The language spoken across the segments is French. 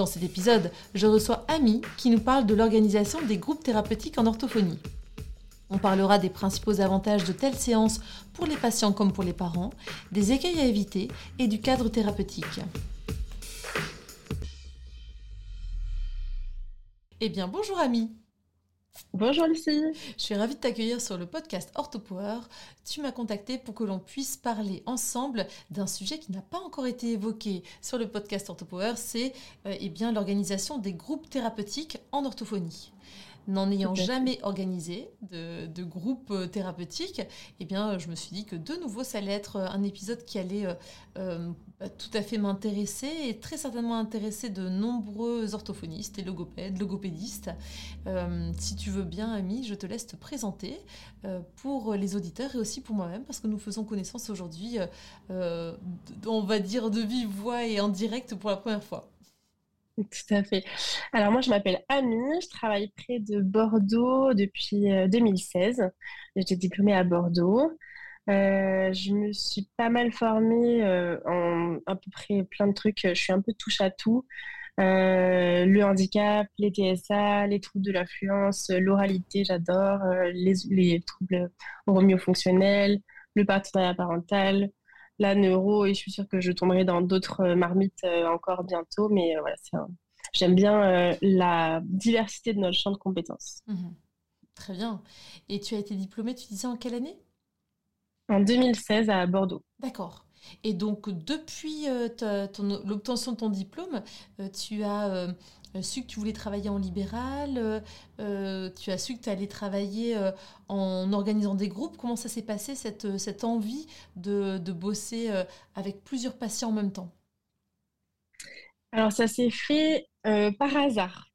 Dans cet épisode, je reçois Ami qui nous parle de l'organisation des groupes thérapeutiques en orthophonie. On parlera des principaux avantages de telles séances pour les patients comme pour les parents, des écueils à éviter et du cadre thérapeutique. Eh bien, bonjour Ami Bonjour Lucie. Je suis ravie de t'accueillir sur le podcast OrthoPower. Tu m'as contacté pour que l'on puisse parler ensemble d'un sujet qui n'a pas encore été évoqué sur le podcast OrthoPower, c'est euh, eh bien l'organisation des groupes thérapeutiques en orthophonie n'en ayant jamais organisé de, de, groupe euh, thérapeutique, eh bien, je me suis dit que de nouveau, ça allait être un épisode qui allait euh, euh, bah, tout à fait m'intéresser et très certainement intéresser de nombreux orthophonistes et logopèdes, logopédistes. si tu veux bien, Ami, je te laisse te présenter pour les auditeurs et aussi pour moi-même, parce que nous faisons connaissance aujourd'hui, on va dire, de vive voix et en direct pour la première fois. Tout à fait. Alors moi, je m'appelle Annie, je travaille près de Bordeaux depuis 2016. Euh, J'étais diplômée à Bordeaux. Euh, je me suis pas mal formée euh, en à peu près plein de trucs. Je suis un peu touche à tout. le handicap, les TSA, les troubles de l'affluence, l'oralité, j'adore, les, les, troubles hormonio-fonctionnels, le partenariat parental, la neuro et je suis sûre que je tomberai dans d'autres euh, marmites euh, encore bientôt. Mais euh, voilà, j'aime bien la diversité de notre champ de compétences. Mhm. Très bien. Et tu as été diplômée, tu disais en quelle année? En 2016 à Bordeaux. D'accord. Et donc, depuis l'obtention de ton diplôme, tu as su que tu voulais travailler en libéral, euh, euh, tu as su que tu allais travailler en organisant des groupes. Comment ça s'est passé, cette, cette envie de, de bosser avec plusieurs patients en même temps? Alors, ça s'est fait par hasard.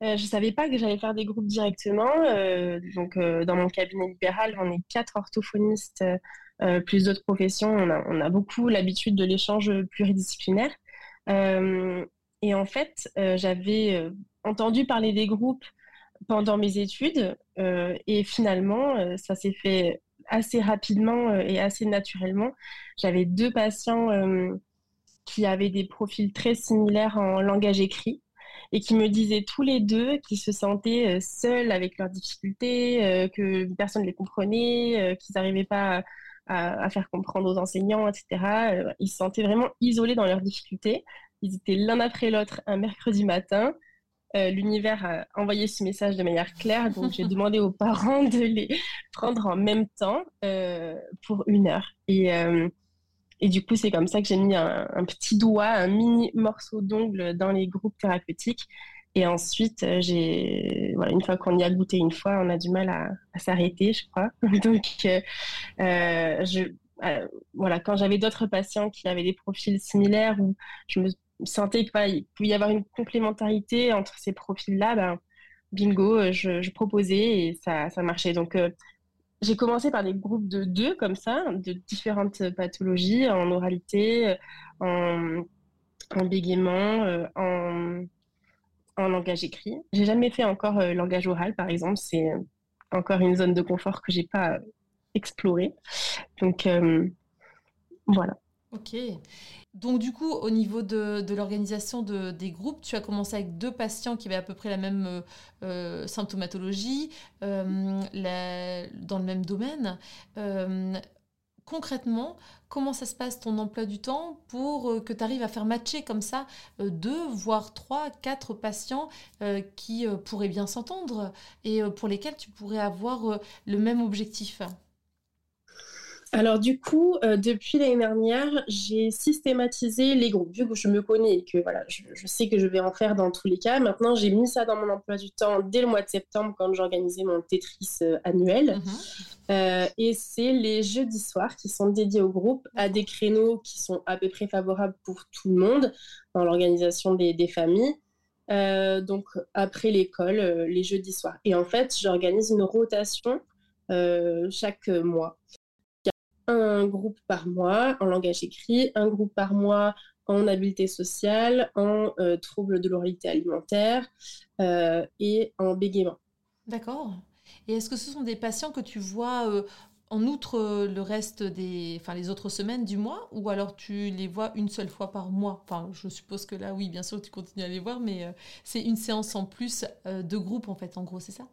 je ne savais pas que j'allais faire des groupes directement. donc, dans mon cabinet libéral, on est quatre orthophonistes, plus d'autres professions. On a, on a beaucoup l'habitude de l'échange pluridisciplinaire. Et en fait, euh, j'avais euh, entendu parler des groupes pendant mes études euh, et finalement, ça s'est fait assez rapidement et assez naturellement. J'avais deux patients qui avaient des profils très similaires en langage écrit et qui me disaient tous les deux qu'ils se sentaient seuls avec leurs difficultés, que personne ne les comprenait, qu'ils n'arrivaient pas à, à, faire comprendre aux enseignants, etc. Ils se sentaient vraiment isolés dans leurs difficultés. Ils étaient l'un après l'autre un mercredi matin. Euh, l'univers a envoyé ce message de manière claire, donc j'ai demandé aux parents de les prendre en même temps euh, pour une heure. Et, euh, et du coup, c'est comme ça que j'ai mis un, petit doigt, un mini morceau d'ongle dans les groupes thérapeutiques. Et ensuite, j'ai, voilà, une fois qu'on y a goûté une fois, on a du mal à, à s'arrêter, je crois. donc, je, voilà, quand j'avais d'autres patients qui avaient des profils similaires où je me sentais qu'il pouvait y avoir une complémentarité entre ces profils-là, ben, bingo, euh, je, proposais et ça, ça marchait. Donc, euh, j'ai commencé par des groupes de deux, comme ça, de différentes pathologies, en oralité, en, en bégaiement, euh, en, langage écrit. J'ai jamais fait encore langage oral, par exemple. C'est encore une zone de confort que j'ai pas explorée. Donc, voilà. Ok. Donc du coup, au niveau de, l'organisation des groupes, tu as commencé avec deux patients qui avaient à peu près la même euh, euh, symptomatologie, euh, dans le même domaine. concrètement, comment ça se passe ton emploi du temps pour que tu arrives à faire matcher comme ça deux, voire trois, quatre patients qui pourraient bien s'entendre et pour lesquels tu pourrais avoir le même objectif? Alors du coup, euh, depuis l'année dernière, j'ai systématisé les groupes. Vu que je me connais et que voilà, je, sais que je vais en faire dans tous les cas, maintenant j'ai mis ça dans mon emploi du temps dès le mois de septembre quand j'organisais mon Tetris euh, annuel. Mhm. et c'est les jeudis soirs qui sont dédiés au groupe à des créneaux qui sont à peu près favorables pour tout le monde dans l'organisation des, des, familles. donc après l'école, les jeudis soirs. Et en fait, j'organise une rotation chaque mois un groupe par mois en langage écrit, un groupe par mois en habileté sociale, en euh, troubles de l'oralité alimentaire euh, et en bégaiement. D'accord. Et est-ce que ce sont des patients que tu vois euh, en outre le reste des, enfin les autres semaines du mois, ou alors tu les vois une seule fois par mois? Enfin, je suppose que là, oui, bien sûr, tu continues à les voir, mais c'est une séance en plus de groupe en fait, en gros, c'est ça?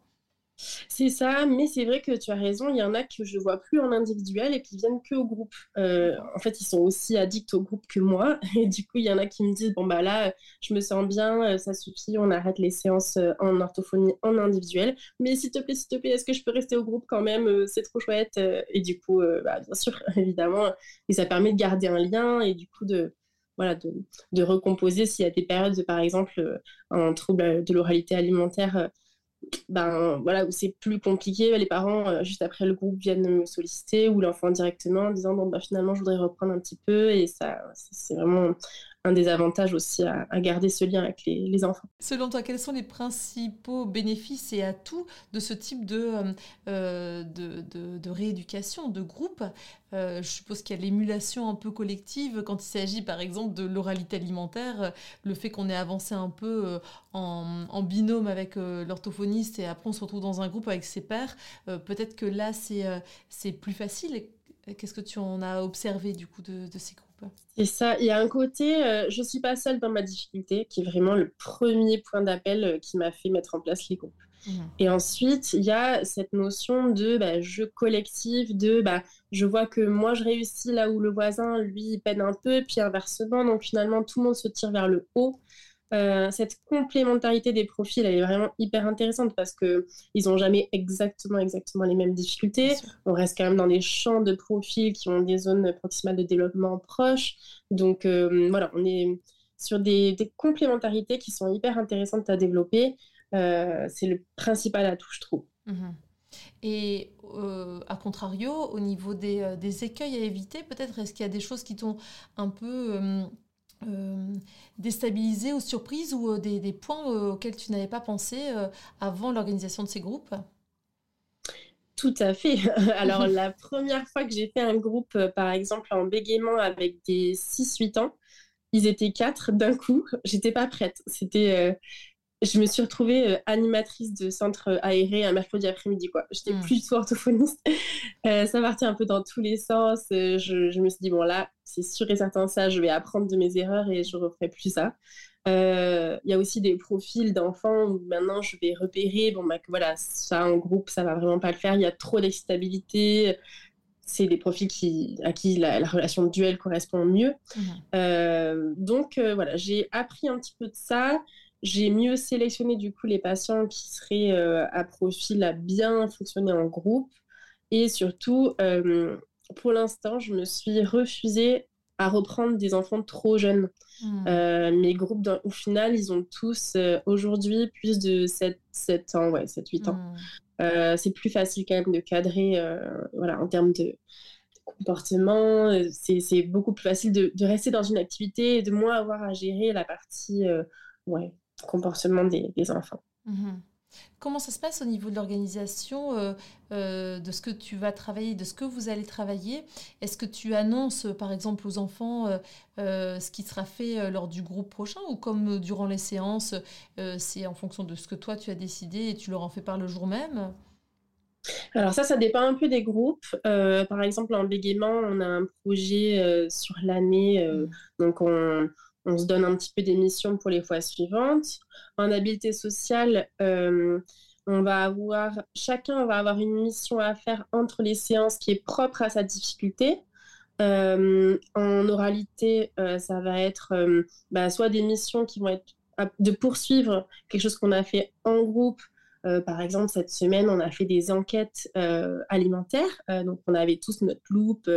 C'est ça, mais c'est vrai que tu as raison, il y en a que je vois plus en individuel et qui viennent que au groupe. Euh, en fait, ils sont aussi addicts au groupe que moi. Et du coup, il y en a qui me disent, bon, bah là, je me sens bien, euh, ça suffit, on arrête les séances euh, en orthophonie en individuel. Mais s'il te plaît, s'il te plaît, est-ce que je peux rester au groupe quand même C'est trop chouette. Et du coup, bah, bien sûr, évidemment, et ça permet de garder un lien et du coup de, voilà, recomposer s'il y a des périodes, par exemple, un trouble de l'oralité alimentaire ben voilà où c'est plus compliqué les parents euh, juste après le groupe viennent me solliciter ou l'enfant directement en disant bah finalement je voudrais reprendre un petit peu et ça c'est vraiment un des avantages aussi à, garder ce lien avec les, enfants. Selon toi, quels sont les principaux bénéfices et atouts de ce type de, euh, de, rééducation, de groupe? Euh, Je suppose qu'il y a l'émulation un peu collective quand il s'agit par exemple de l'oralité alimentaire, le fait qu'on ait avancé un peu euh, en, binôme avec l'orthophoniste et après on se retrouve dans un groupe avec ses pairs. Peut-être que là c'est plus facile. Qu'est-ce que tu en as observé du coup de ces groupes? C'est ça, il y a un côté, euh, je ne suis pas seule dans ma difficulté, qui est vraiment le premier point d'appel euh, qui m'a fait mettre en place les groupes. Mmh. Et ensuite, il y a cette notion de bah, jeu collectif, de bah, je vois que moi je réussis là où le voisin, lui, peine un peu, puis inversement, donc finalement tout le monde se tire vers le haut. Euh, cette complémentarité des profils, elle est vraiment hyper intéressante parce que ils n'ont jamais exactement, exactement les mêmes difficultés. On reste quand même dans des champs de profils qui ont des zones proximales de développement proches. Donc euh, voilà, on est sur des, complémentarités qui sont hyper intéressantes à développer. Euh, c'est le principal atout, je trouve. Mhm. Et à contrario, au niveau des, des écueils à éviter, peut-être est-ce qu'il y a des choses qui t'ont un peu euh, déstabilisé ou surprise ou euh, des, points euh, auxquels tu n'avais pas pensé avant l'organisation de ces groupes tout à fait. Alors, la première fois que j'ai fait un groupe, par exemple, en bégaiement avec des 6-8 ans, ils étaient quatre d'un coup. J'étais pas prête. C'était, je me suis retrouvée euh, animatrice de centre aéré un mercredi après-midi. quoi. J'étais mm. plus du tout orthophoniste. Euh, ça partait un peu dans tous les sens. Euh, je, me suis dit, bon là, c'est sûr et certain ça, je vais apprendre de mes erreurs et je ne referai plus ça. Il y a aussi des profils d'enfants où maintenant je vais repérer, bon, bah, voilà, ça en groupe, ça va vraiment pas le faire. Il y a trop d'excitabilité. C'est des profils qui, à qui la, relation de duel correspond mieux. Mm. donc voilà, j'ai appris un petit peu de ça j'ai mieux sélectionné du coup les patients qui seraient euh, à profil à bien fonctionner en groupe. Et surtout, euh, pour l'instant, je me suis refusée à reprendre des enfants trop jeunes. Hmm. Euh, mes groupes, au final, ils ont tous aujourd'hui plus de 7, 7 ans, ouais, 7, 8 ans. Hmm. c'est plus facile quand même de cadrer voilà, en termes de comportement. C'est beaucoup plus facile de, de, rester dans une activité et de moins avoir à gérer la partie ouais, comportement des, enfants. Mhm. Comment ça se passe au niveau de l'organisation euh, euh, de ce que tu vas travailler, de ce que vous allez travailler? Est-ce que tu annonces, par exemple, aux enfants euh, ce qui sera fait lors du groupe prochain ou comme durant les séances, c'est en fonction de ce que toi tu as décidé et tu leur en fais part le jour même? Alors ça, ça dépend un peu des groupes. par exemple, en bégaiement, on a un projet sur l'année, mmh. donc on, on se donne un petit peu des missions pour les fois suivantes. En habileté sociale, euh, on va avoir, chacun va avoir une mission à faire entre les séances qui est propre à sa difficulté. Euh, en oralité, euh, ça va être bah, soit des missions qui vont être de poursuivre quelque chose qu'on a fait en groupe, euh, par exemple, cette semaine, on a fait des enquêtes euh, alimentaires. Euh, donc, on avait tous notre loupe,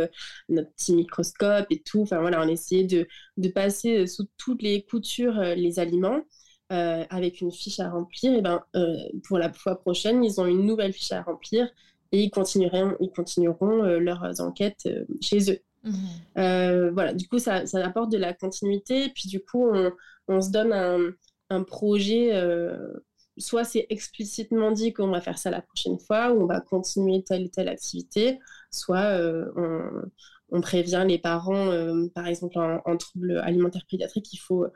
notre petit microscope et tout. Enfin, voilà, on essayait de, de passer sous toutes les coutures les aliments. avec une fiche à remplir, et ben, pour la fois prochaine, ils ont une nouvelle fiche à remplir et ils continueront, ils continueront leurs enquêtes chez eux. Mmh. voilà, du coup, ça, ça, apporte de la continuité. Puis du coup, on, on se donne un, un projet soit c'est explicitement dit qu'on va faire ça la prochaine fois, ou on va continuer telle ou telle activité, soit euh, on, prévient les parents, euh, par exemple en, trouble alimentaire pédiatrique, il faut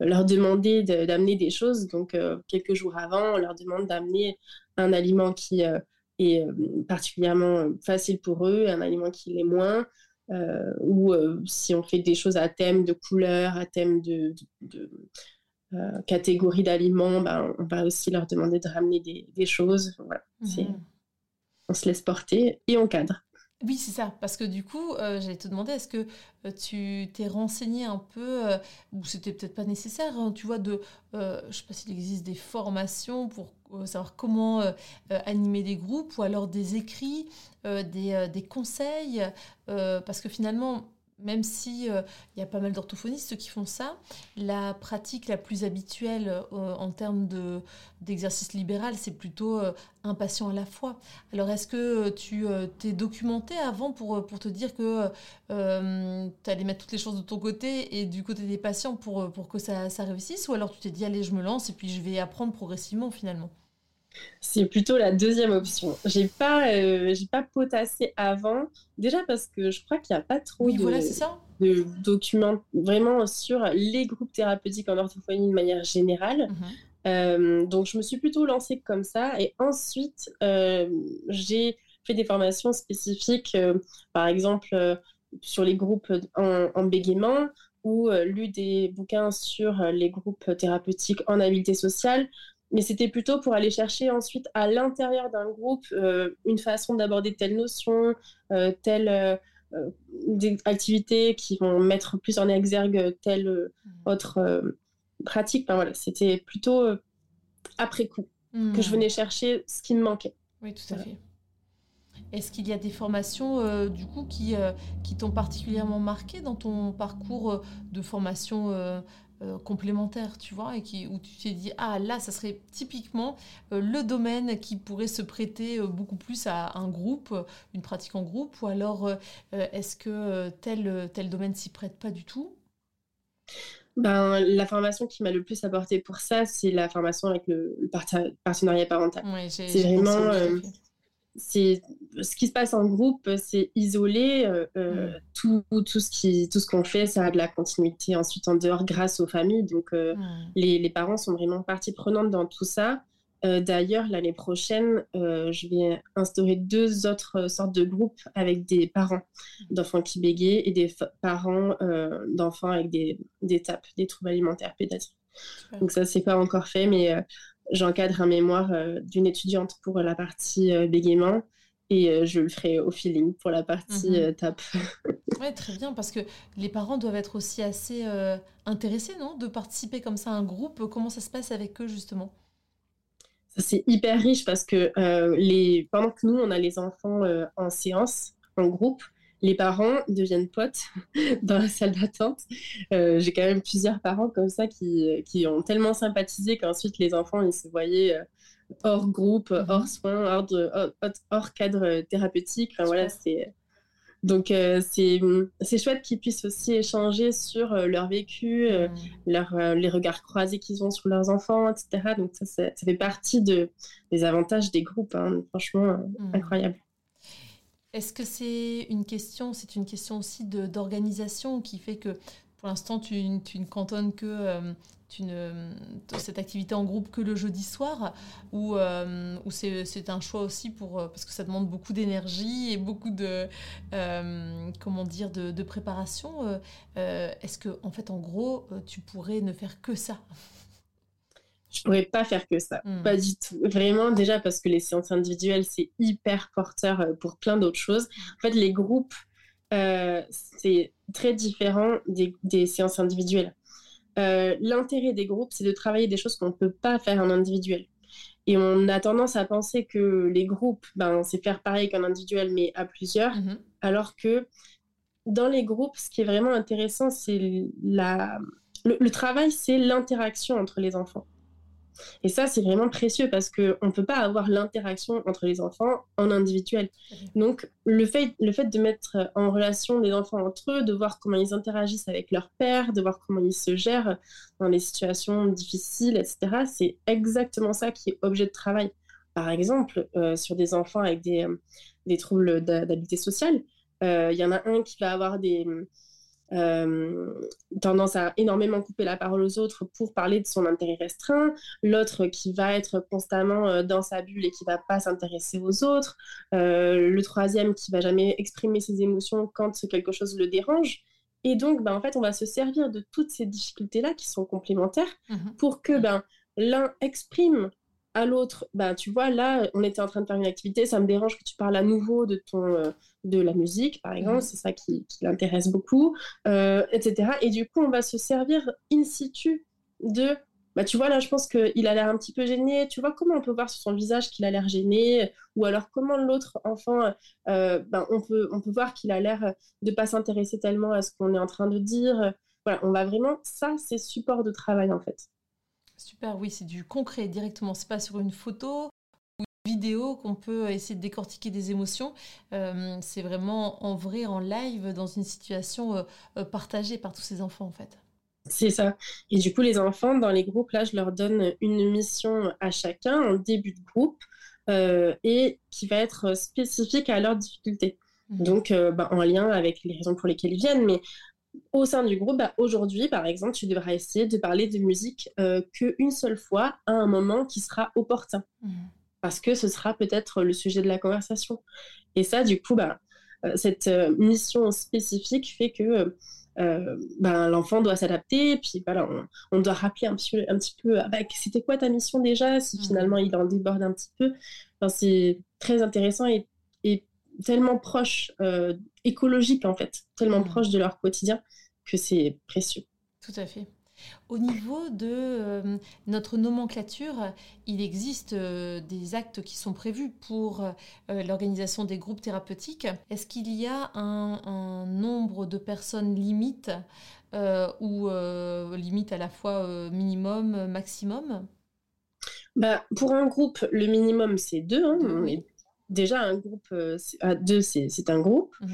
leur demander d'amener des choses. Donc, euh, quelques jours avant, on leur demande d'amener un aliment qui est particulièrement facile pour eux, un aliment qui l'est moins. ou si on fait des choses à thème de couleur, à thème de euh, catégorie d'aliments, ben, on va aussi leur demander de ramener des, choses. Voilà. Mhm. On se laisse porter et on cadre. Oui, c'est ça. Parce que du coup, euh, j'allais te demander, est-ce que euh, tu t'es renseigné un peu, ou c'était peut-être pas nécessaire, hein, tu vois, de, je sais pas s'il existe des formations pour savoir comment animer des groupes, ou alors des écrits, des, des, conseils, parce que finalement, même si euh, il y a pas mal d'orthophonistes qui font ça, la pratique la plus habituelle euh, en termes de, d'exercice libéral, c'est plutôt euh, un patient à la fois. Alors est-ce que tu t'es documenté avant pour, te dire que tu allais mettre toutes les choses de ton côté et du côté des patients pour, pour que ça, ça réussisse? Ou alors tu t'es dit, allez, je me lance et puis je vais apprendre progressivement finalement? C'est plutôt la deuxième option. J'ai pas, euh, j'ai pas potassé avant, déjà parce que je crois qu'il n'y a pas trop de, documents vraiment sur les groupes thérapeutiques en orthophonie de manière générale. Mhm. Euh, donc je me suis plutôt lancée comme ça et ensuite euh, j'ai fait des formations spécifiques, par exemple sur les groupes en, en bégaiement ou lu des bouquins sur les groupes thérapeutiques en habileté sociale mais c'était plutôt pour aller chercher ensuite à l'intérieur d'un groupe euh, une façon d'aborder telle notion, euh, telle euh, activité qui vont mettre plus en exergue telle mmh. autre pratique. voilà, c'était plutôt après coup que je venais chercher ce qui me manquait. Oui, tout à fait. Est-ce qu'il y a des formations du coup qui, qui t'ont particulièrement marqué dans ton parcours de formation euh, complémentaire, tu vois, et qui, où tu t'es dit, ah là, ça serait typiquement euh, le domaine qui pourrait se prêter euh, beaucoup plus à un groupe, une pratique en groupe, ou alors est-ce que tel, tel domaine s'y prête pas du tout? Ben, la formation qui m'a le plus apporté pour ça, c'est la formation avec le, partenariat parental. c'est vraiment c'est ce qui se passe en groupe, c'est isolé. Euh, euh, mm. tout, tout, ce qui, tout ce qu'on fait, ça a de la continuité ensuite en dehors grâce aux familles. Donc, euh, mm. les, les, parents sont vraiment partie prenante dans tout ça. D'ailleurs, l'année prochaine, je vais instaurer deux autres sortes de groupes avec des parents d'enfants qui bégayent et des parents d'enfants avec des, des TAP, des troubles alimentaires pédiatriques. Donc ça, c'est pas encore fait, mais j'encadre un mémoire euh, d'une étudiante pour la partie euh, bégaiement et euh, je le ferai au feeling pour la partie mhm. tape. oui, très bien, parce que les parents doivent être aussi assez intéressés, non De participer comme ça à un groupe. Comment ça se passe avec eux, justement? C'est hyper riche parce que les... pendant que nous, on a les enfants en séance, en groupe, les parents deviennent potes dans la salle d'attente. Euh, j'ai quand même plusieurs parents comme ça qui, qui ont tellement sympathisé qu'ensuite les enfants ils se voyaient euh, hors groupe, mhm. hors soins, hors, de, hors, cadre thérapeutique. Enfin, voilà, c'est donc euh, c'est chouette qu'ils puissent aussi échanger sur leur vécu, mhm. leur, les regards croisés qu'ils ont sur leurs enfants, etc. Donc ça, ça, fait partie de, des avantages des groupes. Hein. Franchement, mhm. incroyable. Est-ce que c'est une question, c'est une question aussi d'organisation qui fait que pour l'instant tu, ne cantonnes que euh, cette activité en groupe que le jeudi soir ou, euh, c'est un choix aussi pour euh, parce que ça demande beaucoup d'énergie et beaucoup de comment dire de, de préparation. Est-ce que en fait en gros tu pourrais ne faire que ça? Je pourrais pas faire que ça, hmm. pas du tout. Vraiment, déjà parce que les séances individuelles, c'est hyper porteur euh, pour plein d'autres choses. En fait, les groupes, euh, c'est très différent des, séances individuelles. Euh, l'intérêt des groupes, c'est de travailler des choses qu'on ne peut pas faire en individuel. Et on a tendance à penser que les groupes, ben, c'est faire pareil qu'en individuel, mais à plusieurs. Mhm. Alors que dans les groupes, ce qui est vraiment intéressant, c'est la... le travail, c'est l'interaction entre les enfants. Et ça, c'est vraiment précieux parce qu'on ne peut pas avoir l'interaction entre les enfants en individuel. Donc, le fait, le fait de mettre en relation les enfants entre eux, de voir comment ils interagissent avec leur père, de voir comment ils se gèrent dans les situations difficiles, etc., c'est exactement ça qui est objet de travail. Par exemple, euh, sur des enfants avec des, euh, des troubles d'habileté sociale, euh, il y en a un qui va avoir des tendance à énormément couper la parole aux autres pour parler de son intérêt restreint, l'autre qui va être constamment euh, dans sa bulle et qui va pas s'intéresser aux autres, euh, le troisième qui va jamais exprimer ses émotions quand quelque chose le dérange. Et donc, ben, en fait, on va se servir de toutes ces difficultés-là qui sont complémentaires mhm. pour que ben, l'un exprime à l'autre, bah, tu vois, là, on était en train de faire une activité, ça me dérange que tu parles à nouveau de, ton, euh, de la musique, par exemple, mhm. c'est ça qui, l'intéresse beaucoup, euh, etc. Et du coup, on va se servir in situ de, bah, tu vois, là, je pense qu'il a l'air un petit peu gêné, tu vois, comment on peut voir sur son visage qu'il a l'air gêné, ou alors comment l'autre enfant, euh, ben, on, peut, on peut voir qu'il a l'air de pas s'intéresser tellement à ce qu'on est en train de dire? Voilà, on va vraiment, ça, c'est support de travail, en fait. Super, oui, c'est du concret directement. C'est pas sur une photo ou une vidéo qu'on peut essayer de décortiquer des émotions. Euh, c'est vraiment en vrai, en live, dans une situation euh, euh, partagée par tous ces enfants, en fait. C'est ça. Et du coup, les enfants, dans les groupes, là, je leur donne une mission à chacun en début de groupe et qui va être spécifique à leurs difficultés. Mmh. Donc, bah, en lien avec les raisons pour lesquelles ils viennent, mais au sein du groupe, bah, aujourd'hui, par exemple, tu devras essayer de parler de musique euh, qu'une seule fois à un moment qui sera opportun. Mmh. Parce que ce sera peut-être le sujet de la conversation. Et ça, du coup, bah, euh, cette euh, mission spécifique fait que bah, l'enfant doit s'adapter. Puis voilà, on, doit rappeler un petit, un petit peu ah, bah, c'était quoi ta mission déjà, si mmh. finalement il en déborde un petit peu. c'est très intéressant et, et tellement proche, euh, écologique en fait, tellement mmh. proche de leur quotidien que c'est précieux. Tout à fait. Au niveau de euh, notre nomenclature, il existe euh, des actes qui sont prévus pour l'organisation des groupes thérapeutiques. Est-ce qu'il y a un, nombre de personnes limite ou limite à la fois minimum, maximum? Bah, Pour un groupe, le minimum c'est deux. Hein, déjà un groupe euh, à deux, c'est un groupe. Mhm.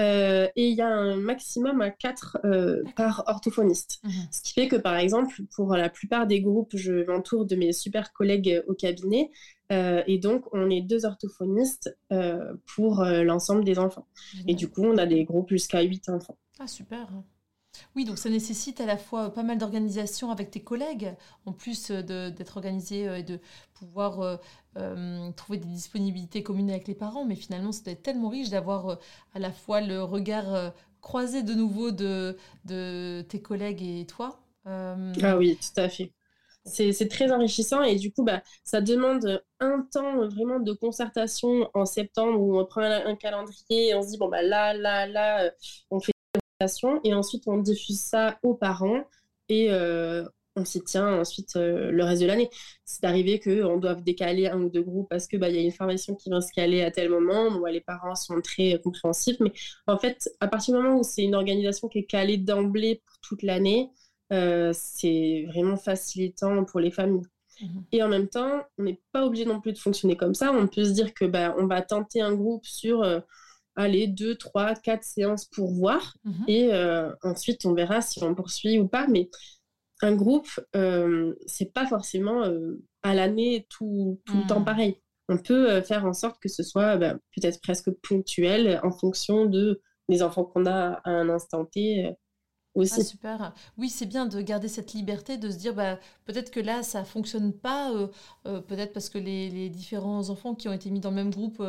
Euh, et il y a un maximum à quatre euh, par orthophoniste. Mhm. Ce qui fait que, par exemple, pour la plupart des groupes, je m'entoure de mes super collègues au cabinet. et donc, on est deux orthophonistes pour l'ensemble des enfants. Et du coup, on a des groupes jusqu'à huit enfants. Ah, super. Oui, donc ça nécessite à la fois pas mal d'organisation avec tes collègues, en plus d'être organisé et de pouvoir euh, trouver des disponibilités communes avec les parents, mais finalement, c'était tellement riche d'avoir euh, à la fois le regard euh, croisé de nouveau de, de tes collègues et toi. Ah oui, tout à fait. C'est très enrichissant et du coup, bah, ça demande un temps vraiment de concertation en septembre où on prend un, calendrier et on se dit, bon, bah, là, là, là, on fait et ensuite on diffuse ça aux parents et on s'y tient ensuite euh, le reste de l'année. C'est arrivé qu'on doive décaler un ou deux groupes parce qu'il bah, y a une formation qui va se caler à tel moment, où les parents sont très compréhensifs. Mais en fait, à partir du moment où c'est une organisation qui est calée d'emblée pour toute l'année, euh, c'est vraiment facilitant pour les familles. Mhm. Et en même temps, on n'est pas obligé non plus de fonctionner comme ça. On peut se dire que bah, on va tenter un groupe sur euh, allez, deux, trois, quatre séances pour voir. Mhm. Et ensuite, on verra si on poursuit ou pas. Mais un groupe, euh, c'est pas forcément euh, à l'année tout, le temps hmm. pareil. On peut euh, faire en sorte que ce soit bah, peut-être presque ponctuel en fonction de, des enfants qu'on a à un instant T ah, super. Oui, c'est bien de garder cette liberté, de se dire bah, peut-être que là, ça fonctionne pas, euh, euh, peut-être parce que les, différents enfants qui ont été mis dans le même groupe,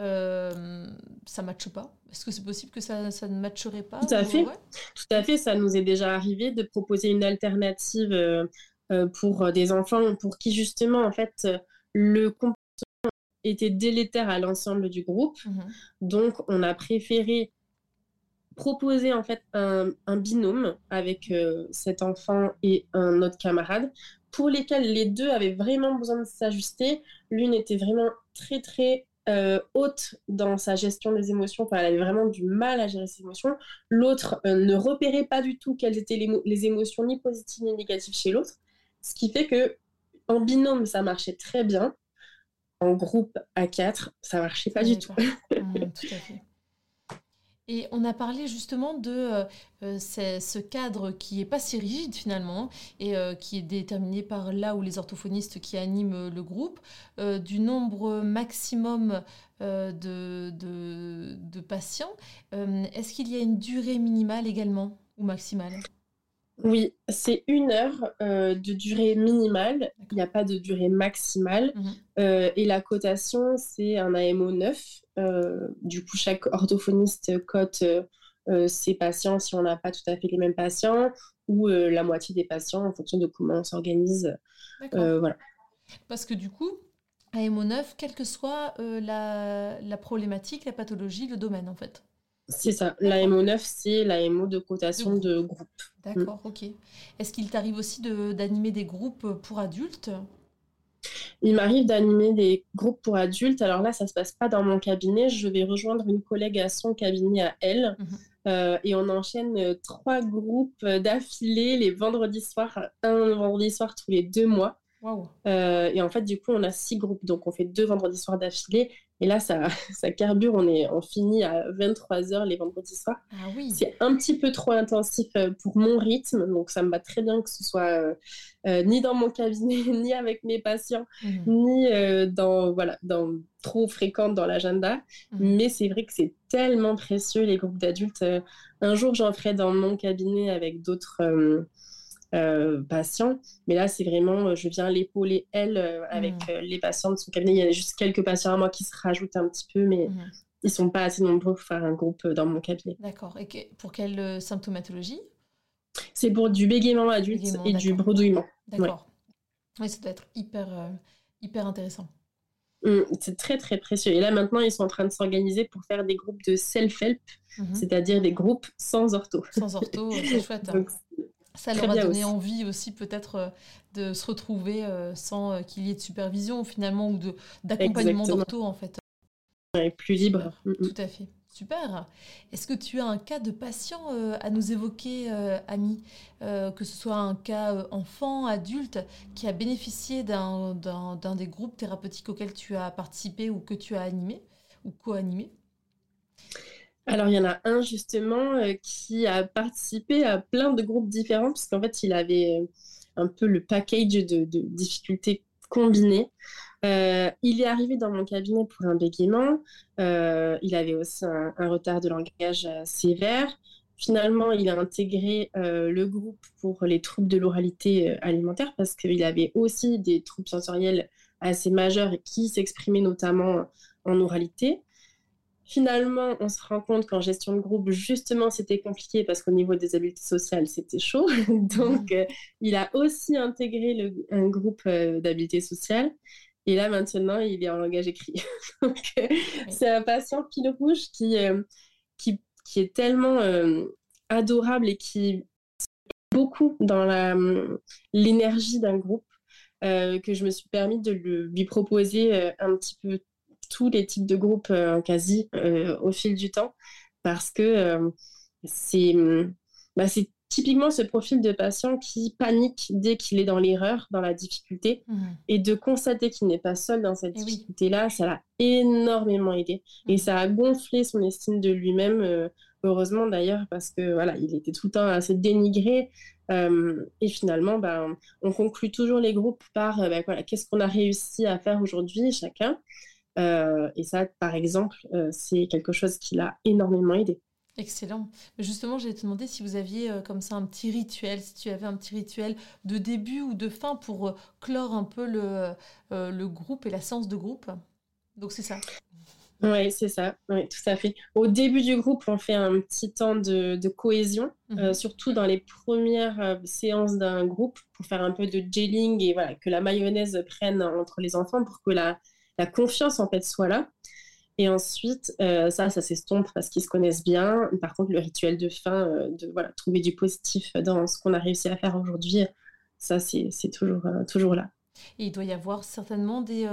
euh, ça ne matche pas. Est-ce que c'est possible que ça, ça, ne matcherait pas Tout à fait. Tout à fait. Ça nous est déjà arrivé de proposer une alternative pour des enfants pour qui justement, en fait, le comportement était délétère à l'ensemble du groupe. Mmh Donc, on a préféré proposer en fait un, binôme avec euh, cet enfant et un autre camarade pour lesquels les deux avaient vraiment besoin de s'ajuster. L'une était vraiment très très euh, haute dans sa gestion des émotions, enfin, elle avait vraiment du mal à gérer ses émotions. L'autre euh, ne repérait pas du tout quelles étaient les, les, émotions ni positives ni négatives chez l'autre, ce qui fait que en binôme, ça marchait très bien. En groupe à quatre, ça marchait pas du tout. Mmh, tout à fait. Et on a parlé justement de euh, euh, ce cadre qui est pas si rigide finalement et euh, qui est déterminé par là où les orthophonistes qui animent le groupe, du nombre maximum de, patients. Est-ce qu'il y a une durée minimale également ou maximale? Oui, c'est une heure de durée minimale, il n'y a pas de durée maximale. Mmh et la cotation, c'est un AMO 9. du coup, chaque orthophoniste cote ses patients si on n'a pas tout à fait les mêmes patients ou la moitié des patients en fonction de comment on s'organise. voilà. Parce que du coup, AMO 9, quelle que soit la, la problématique, la pathologie, le domaine en fait. C'est ça. L'AMO 9, c'est l'AMO de cotation de groupe. D'accord, ok. Est-ce qu'il t'arrive aussi d'animer des groupes pour adultes? Il m'arrive d'animer des groupes pour adultes. Alors là, ça ne se passe pas dans mon cabinet. Je vais rejoindre une collègue à son cabinet à elle. Mhm. Euh, et on enchaîne trois groupes d'affilée les vendredis soirs, un vendredi soir tous les deux mois. Euh, et en fait, du coup, on a six groupes. Donc, on fait deux vendredis soirs d'affilée. Et là, ça, ça carbure. On, est, on finit à 23h les vendredis soirs. Ah oui. C'est un petit peu trop intensif euh, pour mon rythme. Donc, ça me va très bien que ce soit euh, ni dans mon cabinet, ni avec mes patients, mmh. ni dans, voilà, dans, trop fréquente dans l'agenda. Mmh. Mais c'est vrai que c'est tellement précieux, les groupes d'adultes. un jour, j'en ferai dans mon cabinet avec d'autres euh, patients. Mais là, c'est vraiment, euh, je viens l'épauler, elle, euh, avec mmh. les patients de son cabinet. Il y a juste quelques patients à moi qui se rajoutent un petit peu, mais mmh. ils sont pas assez nombreux pour faire un groupe dans mon cabinet. D'accord. Et pour quelle symptomatologie? C'est pour du bégaiement adulte et du bredouillement. D'accord. Oui, ça doit être hyper, hyper intéressant. Mmh, c'est très très précieux. Et là maintenant, ils sont en train de s'organiser pour faire des groupes de self-help, c'est-à-dire des groupes sans ortho. Sans ortho, c'est chouette. Hein. Ça leur a donné envie aussi peut-être euh, de se retrouver euh, sans euh, qu'il y ait de supervision finalement ou d'accompagnement d'ortho en fait. plus libre. Mm, mm. Tout à fait. Super. Est-ce que tu as un cas de patient à nous évoquer, Ami Que ce soit un cas enfant, adulte, qui a bénéficié d'un des groupes thérapeutiques auxquels tu as participé ou que tu as animé ou co-animé? Alors, il y en a un justement euh, qui a participé à plein de groupes différents, puisqu'en fait, il avait euh, un peu le package de, difficultés combinées. Euh, il est arrivé dans mon cabinet pour un bégaiement. il avait aussi un, retard de langage sévère. Finalement, il a intégré le groupe pour les troubles de l'oralité alimentaire parce qu'il avait aussi des troubles sensoriels assez majeurs qui s'exprimaient notamment en oralité. Finalement, on se rend compte qu'en gestion de groupe, justement, c'était compliqué parce qu'au niveau des habiletés sociales, c'était chaud. Donc, euh, il a aussi intégré un groupe euh, d'habiletés sociales. Et là, maintenant, il est en langage écrit. Donc, euh, c'est un patient pile rouge qui, qui, qui, est tellement adorable et qui beaucoup dans l'énergie d'un groupe que je me suis permis de lui proposer un petit peu tous les types de groupes euh, quasi euh, au fil du temps parce que euh, c'est bah, typiquement ce profil de patient qui panique dès qu'il est dans l'erreur, dans la difficulté, mmh. et de constater qu'il n'est pas seul dans cette eh difficulté-là, ça l'a énormément aidé. Et mmh. ça a gonflé son estime de lui-même, heureusement d'ailleurs, parce que voilà, il était tout le temps assez dénigré. et finalement, bah, on conclut toujours les groupes par bah, voilà, qu'est-ce qu'on a réussi à faire aujourd'hui chacun. Euh, et ça, par exemple, euh, c'est quelque chose qui l'a énormément aidé. Excellent. Justement, j'allais te demander si vous aviez euh, comme ça un petit rituel, si tu avais un petit rituel de début ou de fin pour clore un peu le, le groupe et la séance de groupe. Donc c'est ça. Oui, c'est ça, oui, tout à fait. Au début du groupe, on fait un petit temps de, de cohésion, mhm. surtout dans les premières séances d'un groupe, pour faire un peu de gelling et voilà, que la mayonnaise prenne entre les enfants pour que la, la confiance en fait soit là. Et ensuite, euh, ça, ça s'estompe parce qu'ils se connaissent bien. Par contre, le rituel de fin, euh, de trouver du positif dans ce qu'on a réussi à faire aujourd'hui, ça, c'est toujours, euh, toujours là. Et il doit y avoir certainement des,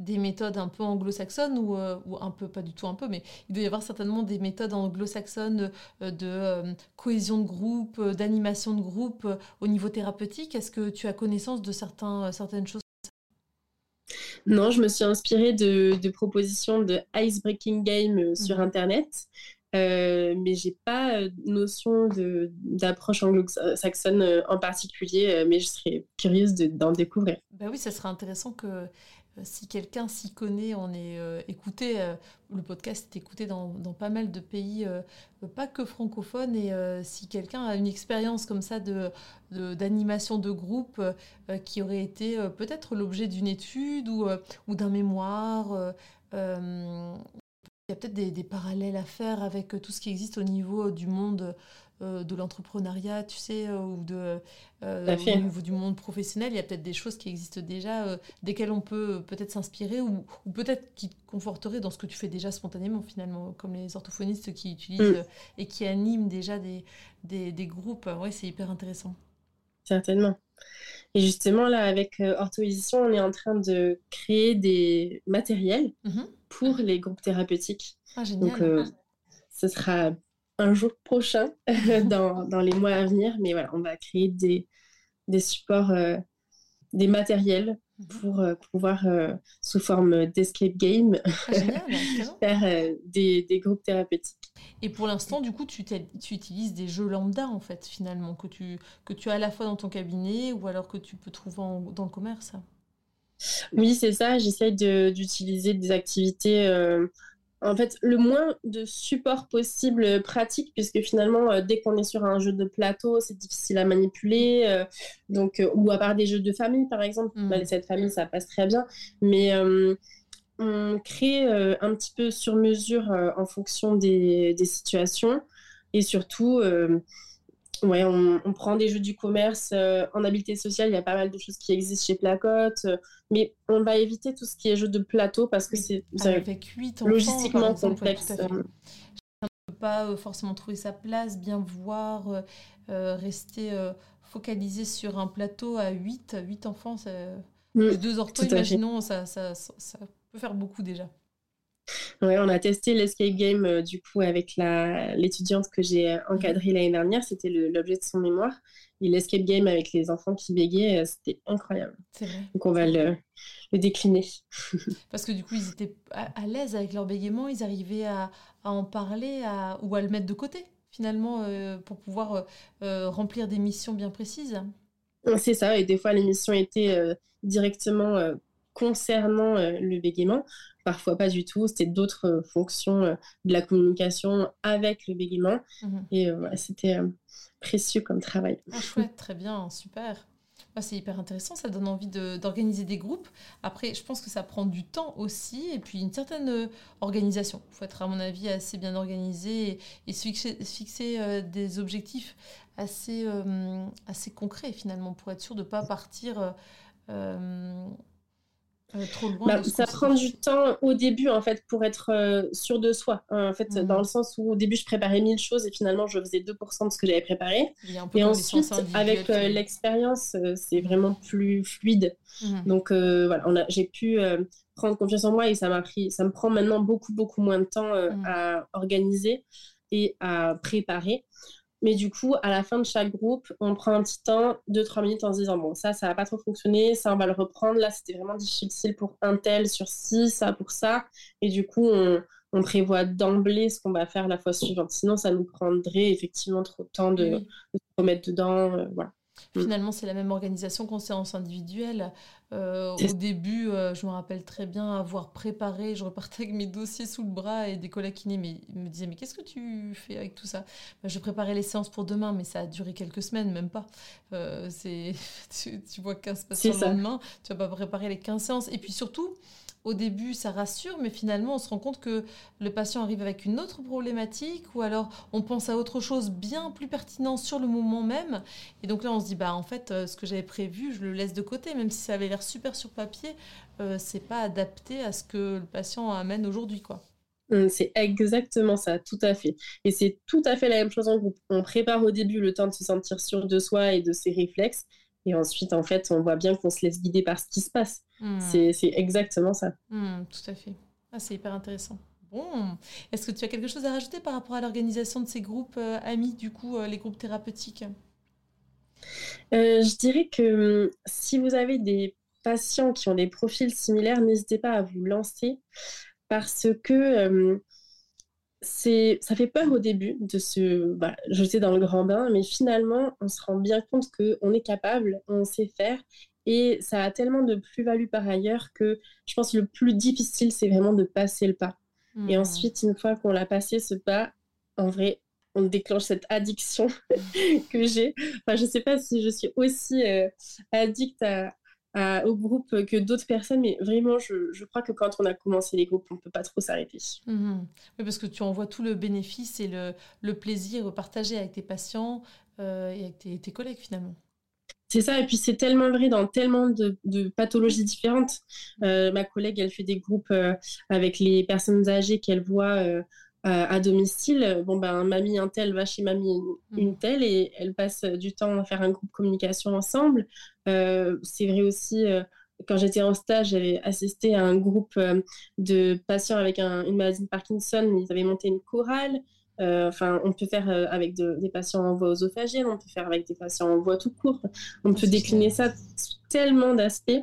des méthodes un peu anglo-saxonnes, ou, ou, un peu, pas du tout un peu, mais il doit y avoir certainement des méthodes anglo-saxonnes de cohésion de groupe, d'animation de groupe au niveau thérapeutique. Est-ce que tu as connaissance de certains, certaines choses Non, je me suis inspirée de, propositions de icebreaking game sur mhm. Internet. Euh, mais j'ai pas notion d'approche anglo-saxonne en particulier, mais je serais curieuse d'en découvrir. Bah oui, ça serait intéressant que euh, si quelqu'un s'y connaît, on est euh, écouté, euh, le podcast est écouté dans, pas mal de pays, pas que francophones, et si quelqu'un a une expérience comme ça d'animation de, groupe qui aurait été peut-être l'objet d'une étude ou, ou d'un mémoire, il y a peut-être des, parallèles à faire avec tout ce qui existe au niveau du monde euh, de l'entrepreneuriat, tu sais, euh, ou de, euh, au niveau du monde professionnel, il y a peut-être des choses qui existent déjà, desquelles on peut peut-être s'inspirer, ou, peut-être qui te conforteraient dans ce que tu fais déjà spontanément, finalement, comme les orthophonistes qui utilisent mm. et qui animent déjà des, des, groupes. Ouais, c'est hyper intéressant. Certainement. Et justement, là, avec Orthoédition, on est en train de créer des matériels mm-hmm. pour les groupes thérapeutiques. Ah, génial. Donc, ce sera un jour prochain, dans, dans, les mois à venir. Mais voilà, on va créer des, des supports, euh, des matériels pour euh, pouvoir, euh, sous forme d'escape game, ah, faire des, des, groupes thérapeutiques. Et pour l'instant, du coup, tu, tu, utilises des jeux lambda, en fait, finalement, que tu, que tu as à la fois dans ton cabinet ou alors que tu peux trouver dans le commerce? Oui, c'est ça. J'essaie d'utiliser des activités en fait, le moins de support possible pratique, puisque finalement, euh, dès qu'on est sur un jeu de plateau, c'est difficile à manipuler. Euh, donc, euh, ou à part des jeux de famille, par exemple, mmh. cette famille, ça passe très bien. Mais on crée un petit peu sur mesure en fonction des, des, situations. Et surtout, Ouais, on, prend des jeux du commerce euh, en habileté sociale. Il y a pas mal de choses qui existent chez Placotte, euh, mais on va éviter tout ce qui est jeux de plateau parce que c'est logistiquement complexe. on ne peut pas euh, forcément trouver sa place, bien voir, rester focalisé sur un plateau à 8, 8 enfants. Ça... Mmh, deux orthos, imaginons, ça, ça, ça peut faire beaucoup déjà. Ouais, on a testé l'escape game euh, du coup avec l'étudiante que j'ai euh, encadrée l'année dernière. C'était l'objet de son mémoire. Et l'escape game avec les enfants qui bégaient, euh, c'était incroyable. C'est vrai. Donc on va le, décliner. Parce que du coup, ils étaient à, l'aise avec leur bégaiement, ils arrivaient à, en parler ou à le mettre de côté finalement pour pouvoir remplir des missions bien précises. C'est ça, et des fois les missions étaient directement concernant le bégaiement parfois pas du tout. C'était d'autres euh, fonctions euh, de la communication avec le bégaiement. Mhm. Et euh, c'était précieux comme travail. Ah, chouette, très bien, super. Bah, c'est hyper intéressant, ça donne envie d'organiser des groupes. Après, je pense que ça prend du temps aussi et puis une certaine organisation. Il faut être, à mon avis, assez bien organisé et, fixer, des objectifs assez, assez concrets finalement pour être sûr de ne pas partir euh, bah, ça prend du temps au début en fait pour être euh, sûr de soi. Hein, en fait, dans le sens où au début je préparais mille choses et finalement je faisais 2% de ce que j'avais préparé. Et ensuite, avec euh, l'expérience, c'est vraiment plus fluide. Mhm. Donc voilà, j'ai pu prendre confiance en moi et ça m'a pris, ça me prend maintenant beaucoup beaucoup moins de temps mhm. à organiser et à préparer. Mais du coup, à la fin de chaque groupe, on prend un petit temps, 2-3 minutes en se disant, bon, ça, ça n'a pas trop fonctionné, ça, on va le reprendre. Là, c'était vraiment difficile pour un tel sur ci, ça pour ça. Et du coup, on, on prévoit d'emblée ce qu'on va faire la fois suivante. Sinon, ça nous prendrait effectivement trop de temps de, de se remettre dedans. Euh, voilà. Mm. Finalement, c'est la même organisation qu'en séance individuelle. Euh, au début, euh, je me rappelle très bien avoir préparé, je repartais avec mes dossiers sous le bras et des collègues qui me disaient Mais qu'est-ce que tu fais avec tout ça? Bah, Je préparais les séances pour demain, mais ça a duré quelques semaines, même pas. Euh, tu, tu, vois 15 patients le lendemain, tu vas pas préparer les 15 séances. Et puis surtout, au début, ça rassure, mais finalement, on se rend compte que le patient arrive avec une autre problématique, ou alors on pense à autre chose bien plus pertinent sur le moment même. Et donc là, on se dit, bah en fait, euh, ce que j'avais prévu, je le laisse de côté, même si ça avait l'air super sur papier, euh, c'est pas adapté à ce que le patient amène aujourd'hui, quoi. Hum, c'est exactement ça, tout à fait. Et c'est tout à fait la même chose en groupe. On prépare au début le temps de se sentir sûr de soi et de ses réflexes. Et ensuite, en fait, on voit bien qu'on se laisse guider par ce qui se passe. Hmm. C'est exactement ça. Hmm, tout à fait. Ah, c'est hyper intéressant. Bon, est-ce que tu as quelque chose à rajouter par rapport à l'organisation de ces groupes euh, amis, du coup, euh, les groupes thérapeutiques? Euh, Je dirais que hum, si vous avez des patients qui ont des profils similaires, n'hésitez pas à vous lancer parce que c'est, ça fait peur au début de se bah, jeter dans le grand bain, mais finalement, on se rend bien compte qu'on est capable, on sait faire, et ça a tellement de plus-value par ailleurs que je pense que le plus difficile, c'est vraiment de passer le pas. Et mmh. ensuite, une fois qu'on l'a passé ce pas, en vrai, on déclenche cette addiction que j'ai. Enfin, je ne sais pas si je suis aussi euh, addict à, au groupe que d'autres personnes, mais vraiment, je, crois que quand on a commencé les groupes, on ne peut pas trop s'arrêter. Mhm. Oui, parce que tu en vois tout le bénéfice et le, le plaisir partagé avec tes patients euh, et avec tes, tes, collègues finalement. C'est ça, et puis c'est tellement vrai dans tellement de, de pathologies différentes. Euh, ma collègue, elle fait des groupes euh, avec les personnes âgées qu'elle voit à domicile, bon ben mamie un tel va chez mamie une, mm. telle et elle passe du temps à faire un groupe communication ensemble. Euh, c'est vrai aussi euh, quand j'étais en stage, j'avais assisté à un groupe euh, de patients avec une maladie de Parkinson. Ils avaient monté une chorale. Enfin, on peut faire avec des patients en voie œsophagienne, on peut faire avec des patients en voie tout court. On peut décliner ça tellement d'aspects.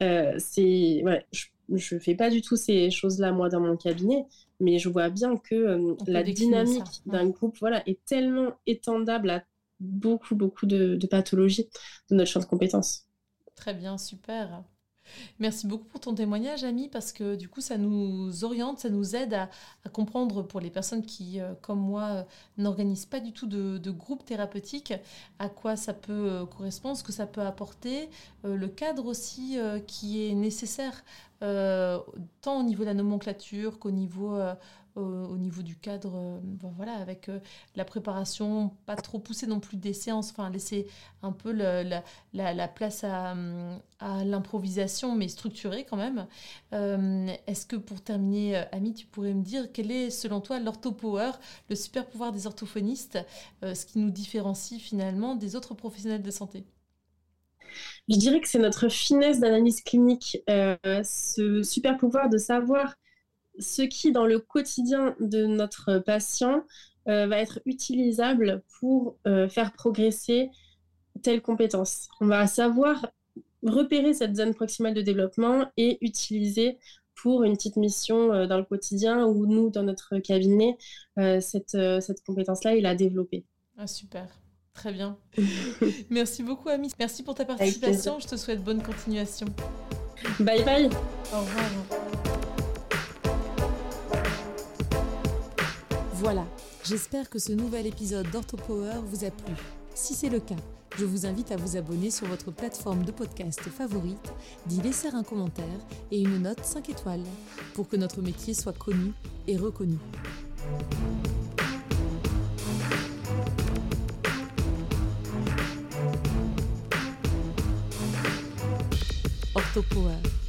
c'est ouais, je ne fais pas du tout ces choses-là moi dans mon cabinet, mais je vois bien que euh, la dynamique d'un groupe voilà, est tellement étendable à beaucoup, beaucoup de, de pathologies de notre champ de compétences. Très bien, super. Merci beaucoup pour ton témoignage, Ami, parce que du coup, ça nous oriente, ça nous aide à, comprendre pour les personnes qui, euh, comme moi, euh, n'organisent pas du tout de, groupe thérapeutique, à quoi ça peut correspondre, ce que ça peut apporter, le cadre aussi qui est nécessaire euh, tant au niveau de la nomenclature qu'au niveau, euh, du cadre, euh, voilà, avec la préparation, pas trop poussée non plus des séances, enfin laisser un peu la, la, place à, à l'improvisation, mais structurée quand même. Est-ce que pour terminer, Ami, tu pourrais me dire quel est selon toi l'orthopower, le super pouvoir des orthophonistes, ce qui nous différencie finalement des autres professionnels de santé? Je dirais que c'est notre finesse d'analyse clinique, euh, ce super pouvoir de savoir ce qui, dans le quotidien de notre patient, euh, va être utilisable pour euh, faire progresser telle compétence. On va savoir repérer cette zone proximale de développement et utiliser pour une petite mission dans le quotidien ou nous, dans notre cabinet, cette, cette compétence-là, il a développé. Ah, super. Très bien. Merci beaucoup, Ami. Merci pour ta participation. Je te souhaite bonne continuation. Bye bye. Au revoir. Voilà, j'espère que ce nouvel épisode d'OrthoPower vous a plu. Si c'est le cas, je vous invite à vous abonner sur votre plateforme de podcast favorite, d'y laisser un commentaire et une note 5 étoiles pour que notre métier soit connu et reconnu. Orthopower.